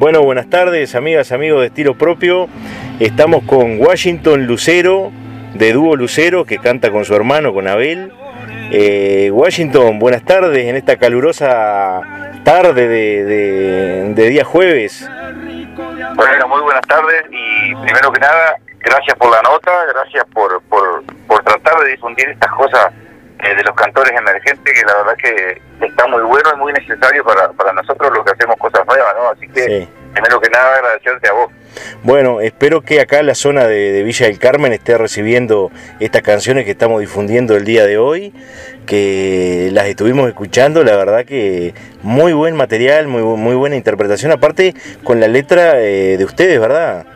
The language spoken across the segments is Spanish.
Bueno, buenas tardes, amigas, amigos de Estilo Propio. Estamos con Washington Lucero, de Dúo Lucero, que canta con su hermano, con Abel. Eh, Washington, buenas tardes en esta calurosa tarde de, día jueves. Bueno, muy buenas tardes y primero que nada, gracias por la nota, gracias por, por, por tratar de difundir estas cosas eh, de los cantores emergentes, que la verdad que está muy bueno y muy necesario para, para nosotros lo que hacemos cosas nuevas, ¿no? Así que, primero que nada, agradecerte a vos. Bueno, espero que acá la zona de, Villa del Carmen esté recibiendo estas canciones que estamos difundiendo el día de hoy, que las estuvimos escuchando, la verdad que muy buen material, muy, muy buena interpretación, aparte con la letra eh, de ustedes, ¿verdad?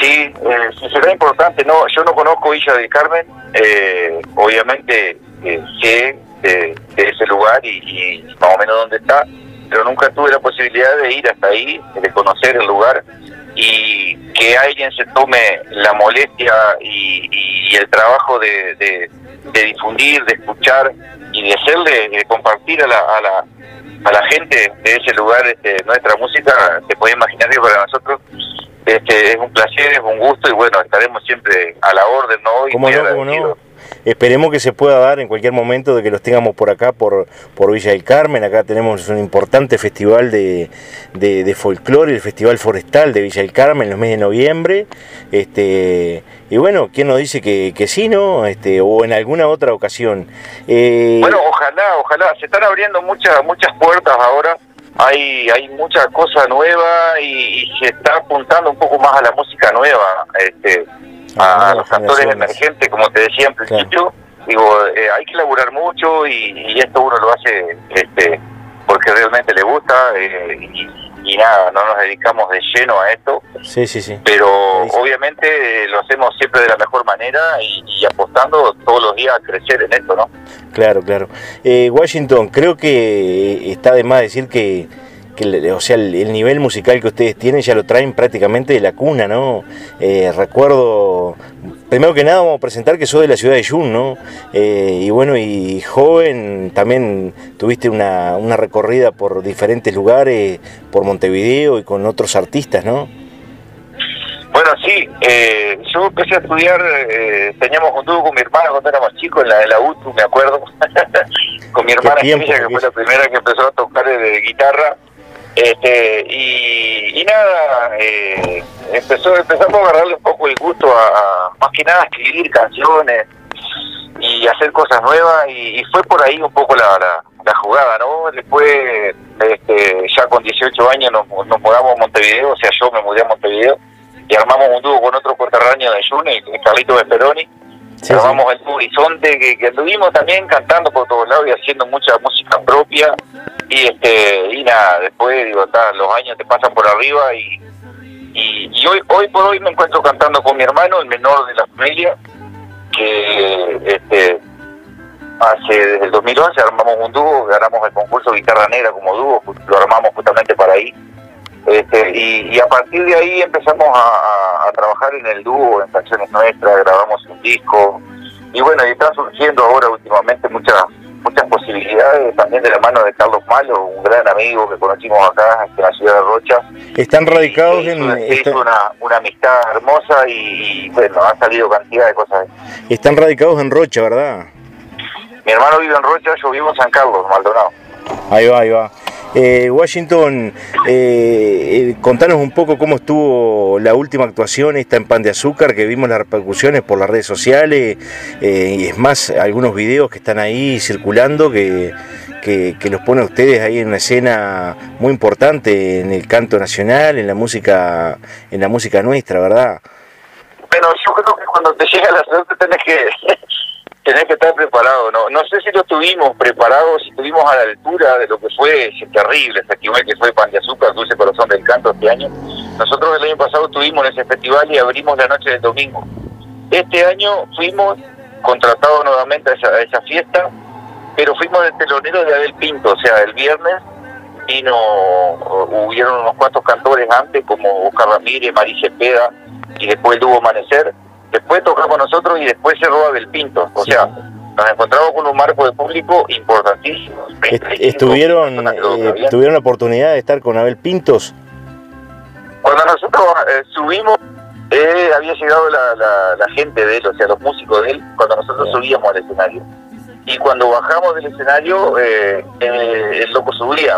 Sí, eh, será importante. No, yo no conozco Villa del Carmen. Eh, obviamente eh, sé de, ese lugar y, más o menos dónde está, pero nunca tuve la posibilidad de ir hasta ahí, de conocer el lugar y que alguien se tome la molestia y, el trabajo de, difundir, de escuchar y de hacerle, de compartir a la, a la, a la gente de ese lugar este, nuestra música, se puede imaginar que para nosotros este, es un placer, es un gusto y bueno, estaremos siempre a la orden, ¿no? ¿Cómo no, cómo no? Esperemos que se pueda dar en cualquier momento de que los tengamos por acá, por, por Villa del Carmen. Acá tenemos un importante festival de, de, folclore, el Festival Forestal de Villa del Carmen en los meses de noviembre. Este, y bueno, ¿quién nos dice que, que sí, no? Este, o en alguna otra ocasión. Eh, bueno, ojalá, ojalá. Se están abriendo muchas, muchas puertas ahora hay hay mucha cosa nueva y, se está apuntando un poco más a la música nueva, este, a, los cantores emergentes, como te decía en principio. Digo, eh, hay que laburar mucho y, esto uno lo hace este, porque realmente le gusta eh, y, y nada, no nos dedicamos de lleno a esto. Sí, sí, sí. Pero obviamente eh, lo hacemos siempre de la mejor manera y, apostando todos los días a crecer en esto, ¿no? Claro, claro. Eh, Washington, creo que está de más decir que que o sea, el, nivel musical que ustedes tienen ya lo traen prácticamente de la cuna, ¿no? Eh, recuerdo, primero que nada vamos a presentar que soy de la ciudad de Yun, ¿no? Eh, y bueno, y joven también tuviste una, una recorrida por diferentes lugares, por Montevideo y con otros artistas, ¿no? Bueno, sí, eh, yo empecé a estudiar, teníamos un dúo con mi hermana cuando éramos chicos en la de la UTU, me acuerdo, con mi hermana tiempo, que fue la primera que empezó a tocar de guitarra, este, y, nada, eh, empezó, empezamos a agarrarle un poco el gusto a, más que nada escribir canciones y hacer cosas nuevas y, fue por ahí un poco la, la, jugada, ¿no? Después, este, ya con 18 años nos, mudamos a Montevideo, o sea, yo me mudé a Montevideo y armamos un dúo con otro cortarraño de June, Carlito Esperoni. Sí, armamos el Horizonte, que, que anduvimos también cantando por todos lados y haciendo mucha música propia. Y este y nada después digo los años te pasan por arriba y, y, hoy hoy por hoy me encuentro cantando con mi hermano el menor de la familia que este hace desde el 2011 armamos un dúo ganamos el concurso guitarra negra como dúo lo armamos justamente para ahí este, y, a partir de ahí empezamos a, a, trabajar en el dúo en canciones nuestras grabamos un disco y bueno y están surgiendo ahora últimamente muchas muchas posibilidades también de la mano de Carlos Malo, un gran amigo que conocimos acá en la ciudad de Rocha. Están radicados en... Es una, una amistad hermosa y, bueno, ha salido cantidad de cosas. Están radicados en Rocha, ¿verdad? Mi hermano vive en Rocha, yo vivo en San Carlos, Maldonado. Ahí va, ahí va. Eh, Washington, eh, eh, contanos un poco cómo estuvo la última actuación esta en Pan de Azúcar, que vimos las repercusiones por las redes sociales, y es más, algunos videos que están ahí circulando que, que, los pone ustedes ahí en una escena muy importante en el canto nacional, en la música, en la música nuestra, ¿verdad? Bueno, yo creo que cuando te llega la suerte tenés que tenés que estar preparado. No no sé si lo tuvimos preparados, si estuvimos a la altura de lo que fue ese terrible festival que fue Pan de Azúcar, Dulce Corazón del Canto este año. Nosotros el año pasado estuvimos en ese festival y abrimos la noche del domingo. Este año fuimos contratados nuevamente a esa, esa fiesta, pero fuimos de telonero de Abel Pinto, o sea, el viernes vino, hubieron unos cuantos cantores antes, como Oscar Ramírez, María Cepeda, y después tuvo Amanecer, después tocamos nosotros y después cerró Abel Pinto. O sea, nos encontramos con un marco de público importantísimo. estuvieron, eh, ¿Tuvieron la oportunidad de estar con Abel Pintos? Cuando nosotros eh, subimos, eh, había llegado la, la, gente de él, o sea, los músicos de él, cuando nosotros subíamos al escenario. Y cuando bajamos del escenario, eh, el loco subía.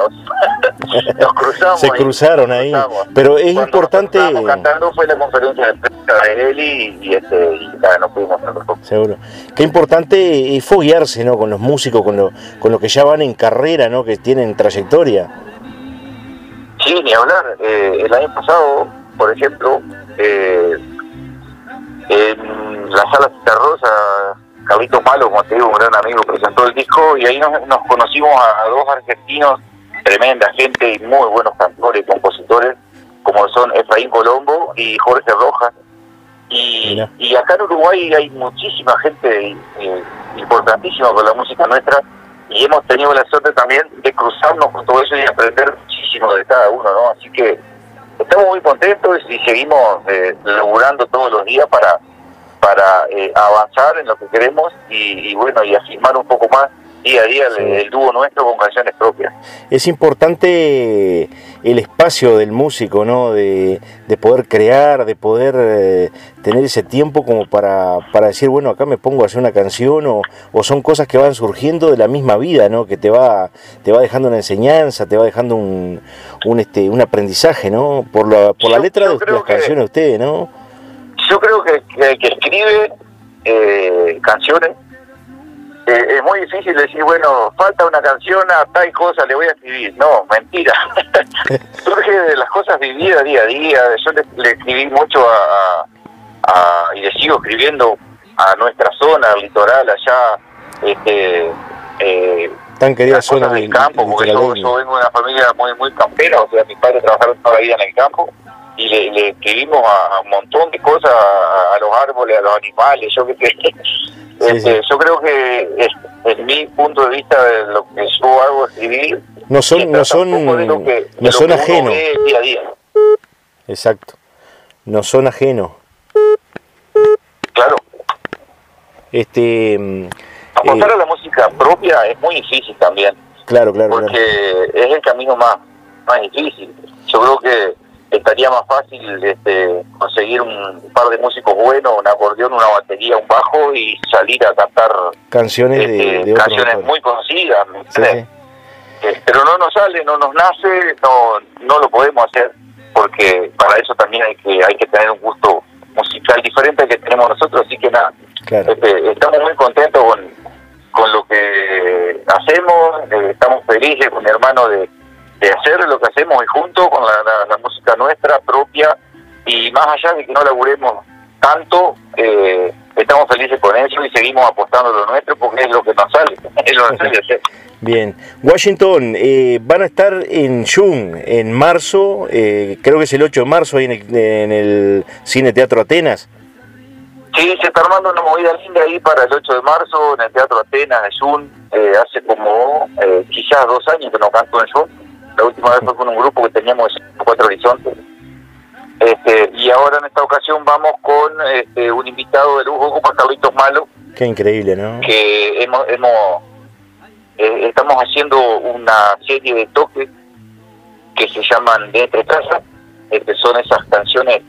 nos cruzamos. Se cruzaron ahí. Pero es importante. cantando fue la conferencia de prensa de él y, este, y no pudimos Seguro. Qué importante es foguearse ¿no? con los músicos, con lo, con lo que ya van en carrera, ¿no? que tienen trayectoria. Sí, ni hablar. Eh, el año pasado, por ejemplo, eh, en la sala Cita Carlitos Malo, como te digo, un gran amigo, presentó el disco y ahí nos, conocimos a, dos argentinos, tremenda gente y muy buenos cantores y compositores, como son Efraín Colombo y Jorge Rojas. Y, y acá en Uruguay hay muchísima gente eh, importantísima con la música nuestra y hemos tenido la suerte también de cruzarnos con todo eso y aprender muchísimo de cada uno, ¿no? Así que estamos muy contentos y seguimos eh, laburando todos los días para para eh, avanzar en lo que queremos y, bueno y afirmar un poco más día a día el, dúo nuestro con canciones propias. Es importante el espacio del músico, ¿no? De, poder crear, de poder eh, tener ese tiempo como para, para decir, bueno, acá me pongo a hacer una canción o, o, son cosas que van surgiendo de la misma vida, ¿no? Que te va, te va dejando una enseñanza, te va dejando un, un, este, un aprendizaje, ¿no? Por la, por la letra de las canciones de ustedes, ¿no? Yo creo que, el que escribe eh, canciones eh, es muy difícil decir, bueno, falta una canción a tal cosa, le voy a escribir. No, mentira. Surge de las cosas vividas día a día. Yo le, escribí mucho a, y le sigo escribiendo a nuestra zona, al litoral, allá. Este, eh, Tan querida zona del campo, porque yo, vengo de una familia muy muy campera, o sea, mis padres trabajaron toda la vida en el campo y le, escribimos a, un montón de cosas, a, los árboles, a los animales, yo que este, yo creo que en mi punto de vista de lo que yo hago escribir no son no son no son ajenos día a día. exacto. No son ajenos claro. Este apostar eh, a la música propia es muy difícil también claro claro porque es el camino más más difícil. Yo creo que estaría más fácil este, conseguir un par de músicos buenos, un acordeón, una batería, un bajo y salir a cantar canciones de, este, canciones muy conocidas, eh, pero no nos sale, no nos nace, no no lo podemos hacer porque para eso también hay que hay que tener un gusto musical diferente al que tenemos nosotros, así que nada, este, estamos muy contentos con, con lo que hacemos, eh, estamos felices con mi hermano de hacer lo que hacemos y junto con la, música nuestra propia y más allá de que no laburemos tanto, eh, estamos felices con eso y seguimos apostando lo nuestro porque es lo que nos sale, es lo que sale hacer. Bien, Washington, eh, van a estar en June en marzo, eh, creo que es el 8 de marzo ahí en el, Cine Teatro Atenas. Sí, se está armando una movida linda ahí para el 8 de marzo en el Teatro Atenas de June. hace como quizás dos años que no canto en June la última vez fue con un grupo que teníamos Cuatro Horizontes. Este, y ahora en esta ocasión vamos con este, un invitado de lujo como Carlitos Malo. Qué increíble, ¿no? Que hemos, hemos eh, estamos haciendo una serie de toques que se llaman de entre casa, este, son esas canciones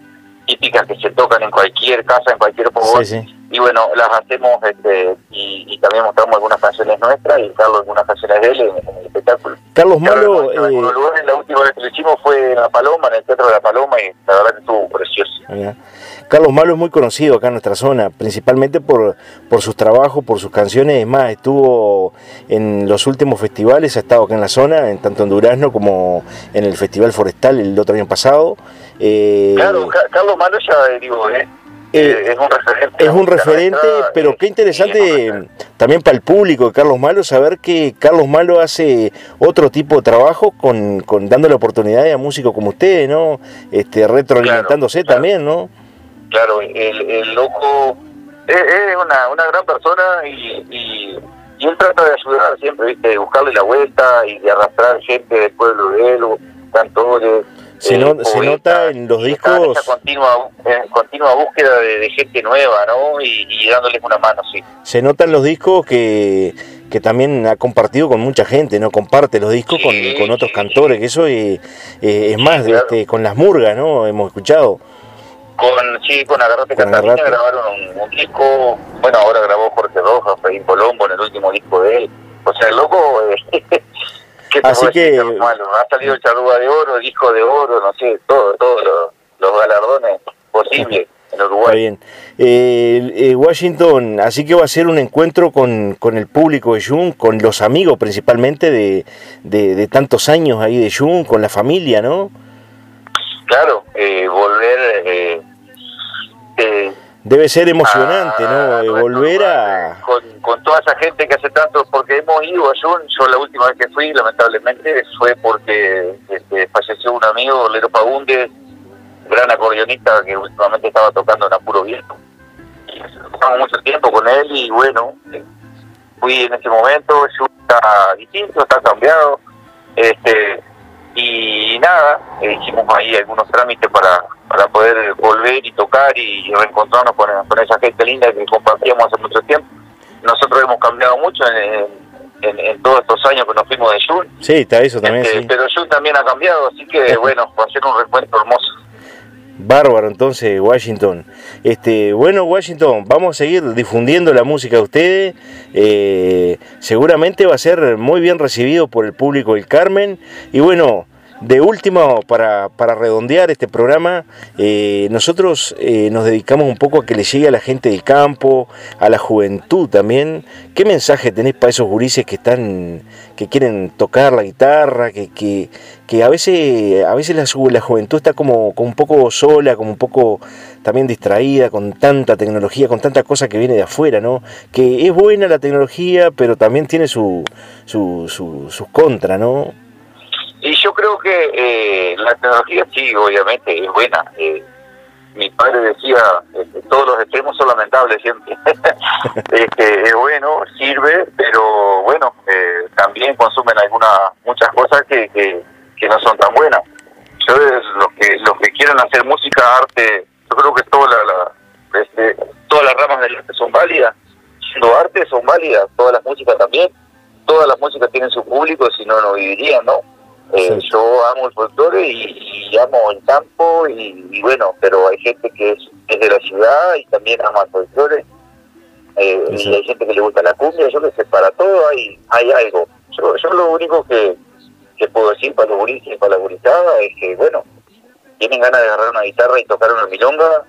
típicas que se tocan en cualquier casa, en cualquier fogón. Y bueno, las hacemos este, y, también mostramos algunas canciones nuestras y Carlos algunas canciones de él en, el espectáculo. Carlos Malo... En eh... la última vez que lo hicimos fue en La Paloma, en el Teatro de La Paloma, y la verdad que estuvo precioso. Carlos Malo es muy conocido acá en nuestra zona, principalmente por, por sus trabajos, por sus canciones. Es más, estuvo en los últimos festivales, ha estado acá en la zona, en tanto en Durazno como en el Festival Forestal el otro año pasado. Eh, claro, Carlos Malo ya digo, eh, eh, es un referente. Es un referente, pero qué interesante también para el público de Carlos Malo saber que Carlos Malo hace otro tipo de trabajo con, con dándole oportunidades a músicos como ustedes, ¿no? Este, retroalimentándose también, ¿no? Claro, el, el loco es, una, una gran persona y, y, él trata de ayudar siempre, ¿viste? De buscarle la vuelta y de arrastrar gente del pueblo de él, cantores Se, nota en los discos. Continua, continua búsqueda de, gente nueva, ¿no? Y, dándoles una mano, sí. Se nota en los discos que, que también ha compartido con mucha gente, ¿no? Comparte los discos con, con, otros cantores, que eso es, es más, este, con las murgas, ¿no? Hemos escuchado. Con, sí, con Agarrate Catalina grabaron un, disco, bueno, ahora grabó Jorge Rojas, Fredín Colombo en el último disco de él. O sea, el loco, eh, Así que... Ha salido el charrúa de oro, el disco de oro, no sé, todo, todos los, galardones posibles. En Uruguay. bien. Eh, eh, Washington, así que va a ser un encuentro con, con el público de Jun, con los amigos principalmente de, de, tantos años ahí de Jun, con la familia, ¿no? Claro, eh, volver eh, eh, Debe ser emocionante, ¿no? Eh, volver a... Con, con, toda esa gente que hace tanto, porque hemos ido a Jun, yo la última vez que fui, lamentablemente, fue porque este, falleció un amigo, Lero Pagunde, gran acordeonista que últimamente estaba tocando en Apuro Viejo. Y pasamos mucho tiempo con él y bueno, fui en ese momento, Jun está distinto, está cambiado, este y nada, hicimos ahí algunos trámites para para poder volver y tocar y reencontrarnos con, esa gente linda que compartíamos hace mucho tiempo. Nosotros hemos cambiado mucho en, todos estos años que nos fuimos de Jun. Sí, está eso también. Este, pero Jun también ha cambiado, así que bueno, va a ser un reencuentro hermoso. Bárbaro, entonces, Washington. Este, bueno, Washington, vamos a seguir difundiendo la música de ustedes. Eh, seguramente va a ser muy bien recibido por el público del Carmen. Y bueno, de último, para, para redondear este programa, eh, nosotros eh, nos dedicamos un poco a que le llegue a la gente del campo, a la juventud también. ¿Qué mensaje tenés para esos gurises que están, que quieren tocar la guitarra, que, que, que a veces, a veces la, juventud está como, como, un poco sola, como un poco también distraída con tanta tecnología, con tanta cosa que viene de afuera, ¿no? Que es buena la tecnología, pero también tiene su, su, su, sus contras, ¿no? Y yo creo que eh, la tecnología sí, obviamente, es buena. Eh, mi padre decía, este, todos los extremos son lamentables siempre. este, es bueno, sirve, pero bueno, eh, también consumen algunas muchas cosas que, que, no son tan buenas. Yo, los que los que quieran hacer música, arte, yo creo que toda la, este, todas las ramas del arte son válidas. Siendo arte son válidas, todas las músicas también. Todas las músicas tienen su público, si no, no vivirían, ¿no? Eh, yo amo el folclore y, amo el campo y, bueno, pero hay gente que es, de la ciudad y también ama el folclore. Eh, y hay gente que le gusta la cumbia, yo que sé, para todo hay, hay algo. Yo, yo lo único que, que puedo decir para los gurises y para la gurizada es que, bueno, tienen ganas de agarrar una guitarra y tocar una milonga,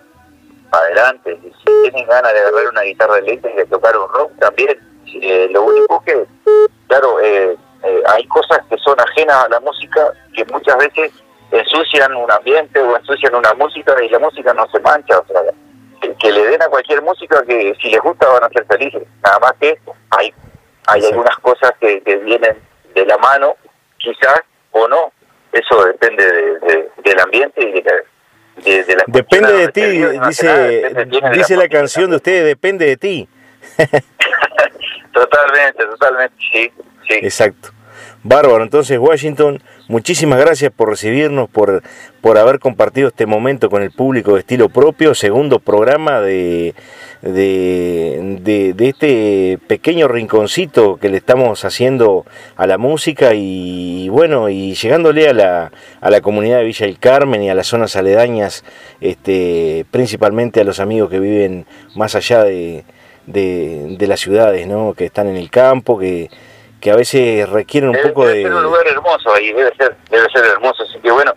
adelante. Si tienen ganas de agarrar una guitarra eléctrica y tocar un rock, también. Eh, lo único que, claro, eh, eh, hay cosas que son ajenas a la música que muchas veces ensucian un ambiente o ensucian una música y la música no se mancha, o sea, que, le den a cualquier música que si les gusta van a ser felices, nada más que hay hay algunas cosas que, vienen de la mano, quizás o no, eso depende del ambiente y de, la, Depende de ti, dice, dice la canción de ustedes, depende de ti. totalmente, totalmente, sí. Exacto. Bárbaro, entonces Washington, muchísimas gracias por recibirnos, por, por haber compartido este momento con el público de estilo propio, segundo programa de, de, de, este pequeño rinconcito que le estamos haciendo a la música y bueno, y llegándole a la, a la comunidad de Villa del Carmen y a las zonas aledañas, este, principalmente a los amigos que viven más allá de, de las ciudades, ¿no? que están en el campo, que que a veces requieren un poco de... Ser un lugar hermoso ahí, debe ser, debe ser hermoso, así que bueno,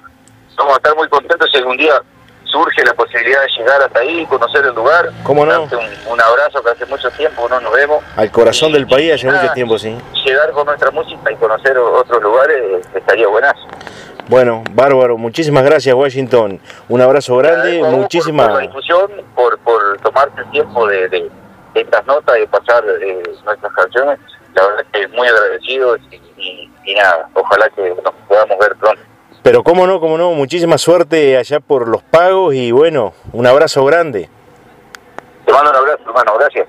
vamos a estar muy contentos si algún día surge la posibilidad de llegar hasta ahí, conocer el lugar. ¿Cómo no? Un, abrazo que hace mucho tiempo no nos vemos. Al corazón del país hace mucho tiempo, sí. Llegar con nuestra música y conocer otros lugares estaría buenazo. Bueno, bárbaro, muchísimas gracias Washington, un abrazo grande, muchísimas... Por, la difusión, por, por tomarte el tiempo de, de, estas notas y pasar eh, nuestras canciones la verdad que muy agradecido y, nada, ojalá que nos podamos ver pronto. Pero cómo no, cómo no, muchísima suerte allá por los pagos y bueno, un abrazo grande. Te mando un abrazo, hermano, gracias.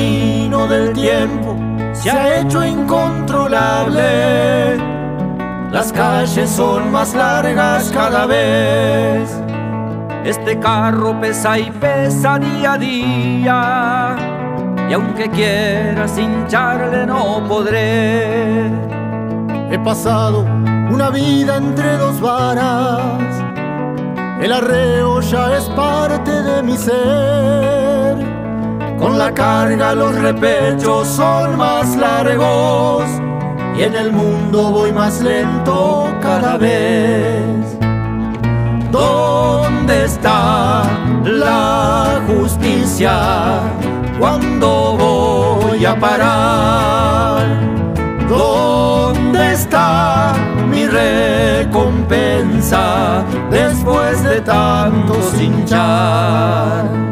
Camino del tiempo se ha hecho incontrolable. Las calles son más largas cada vez. Este carro pesa y pesa día a día. Y aunque quiera hincharle no podré. He pasado una vida entre dos varas. El arreo ya es parte de mi ser. Con la carga los repechos son más largos y en el mundo voy más lento cada vez. ¿Dónde está la justicia? ¿Cuándo voy a parar? ¿Dónde está mi recompensa después de tanto hinchar?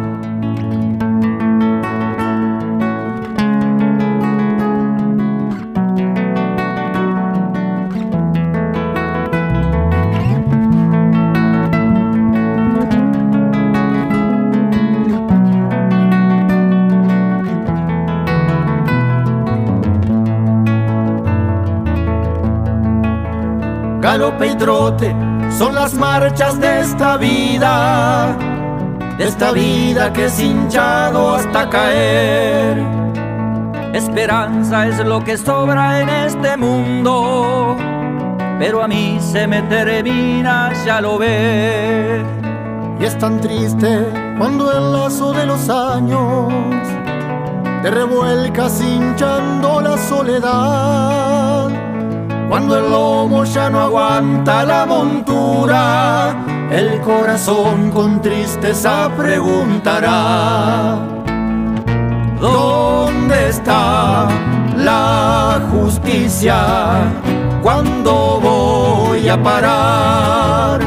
Galope son las marchas de esta vida, de esta vida que es hinchado hasta caer. Esperanza es lo que sobra en este mundo, pero a mí se me termina, ya lo ve. Y es tan triste cuando el lazo de los años te revuelcas hinchando la soledad cuando el lomo ya no aguanta la montura, el corazón con tristeza preguntará, ¿dónde está la justicia? ¿Cuándo voy a parar?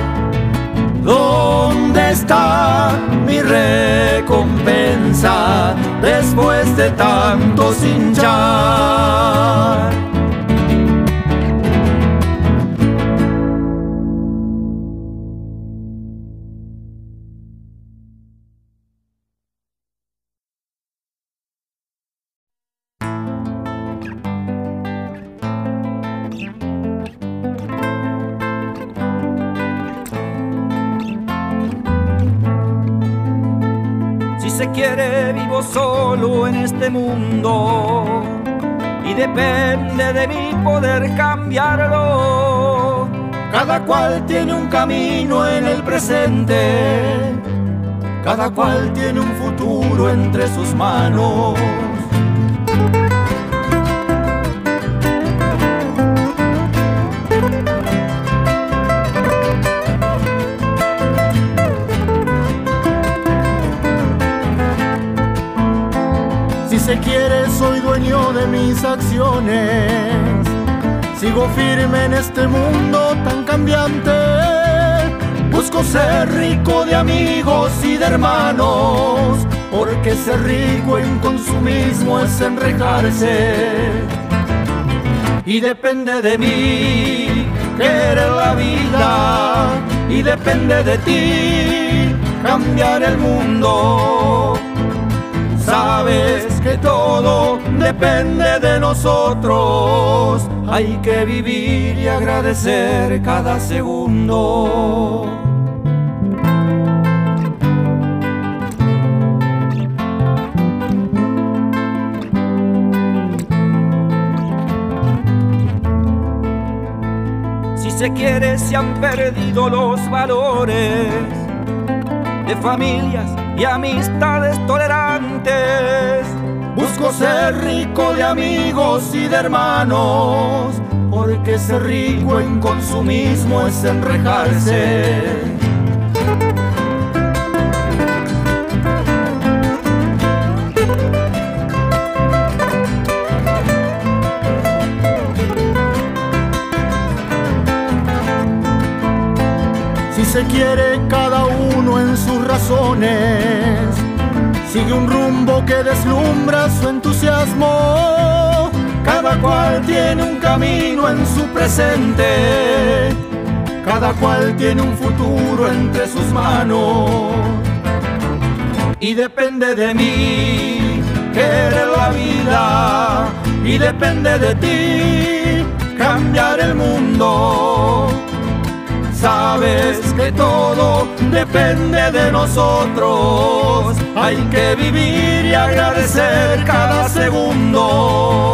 ¿Dónde está mi recompensa después de tanto hinchar? Solo en este mundo y depende de mi poder cambiarlo. Cada cual tiene un camino en el presente, cada cual tiene un futuro entre sus manos. Quiere soy dueño de mis acciones. Sigo firme en este mundo tan cambiante. Busco ser rico de amigos y de hermanos, porque ser rico en consumismo es enrejarse. Y depende de mí querer la vida, y depende de ti cambiar el mundo Sabes que todo depende de nosotros. Hay que vivir y agradecer cada segundo. Si se quiere, se han perdido los valores de familias y amistades tolerantes. Busco ser rico de amigos y de hermanos, porque ser rico en consumismo es enrejarse. Si se quiere cada sus razones, sigue un rumbo que deslumbra su entusiasmo. Cada cual tiene un camino en su presente, cada cual tiene un futuro entre sus manos. Y depende de mí querer la vida y depende de ti cambiar el mundo. Sabes que todo depende de nosotros, hay que vivir y agradecer cada segundo.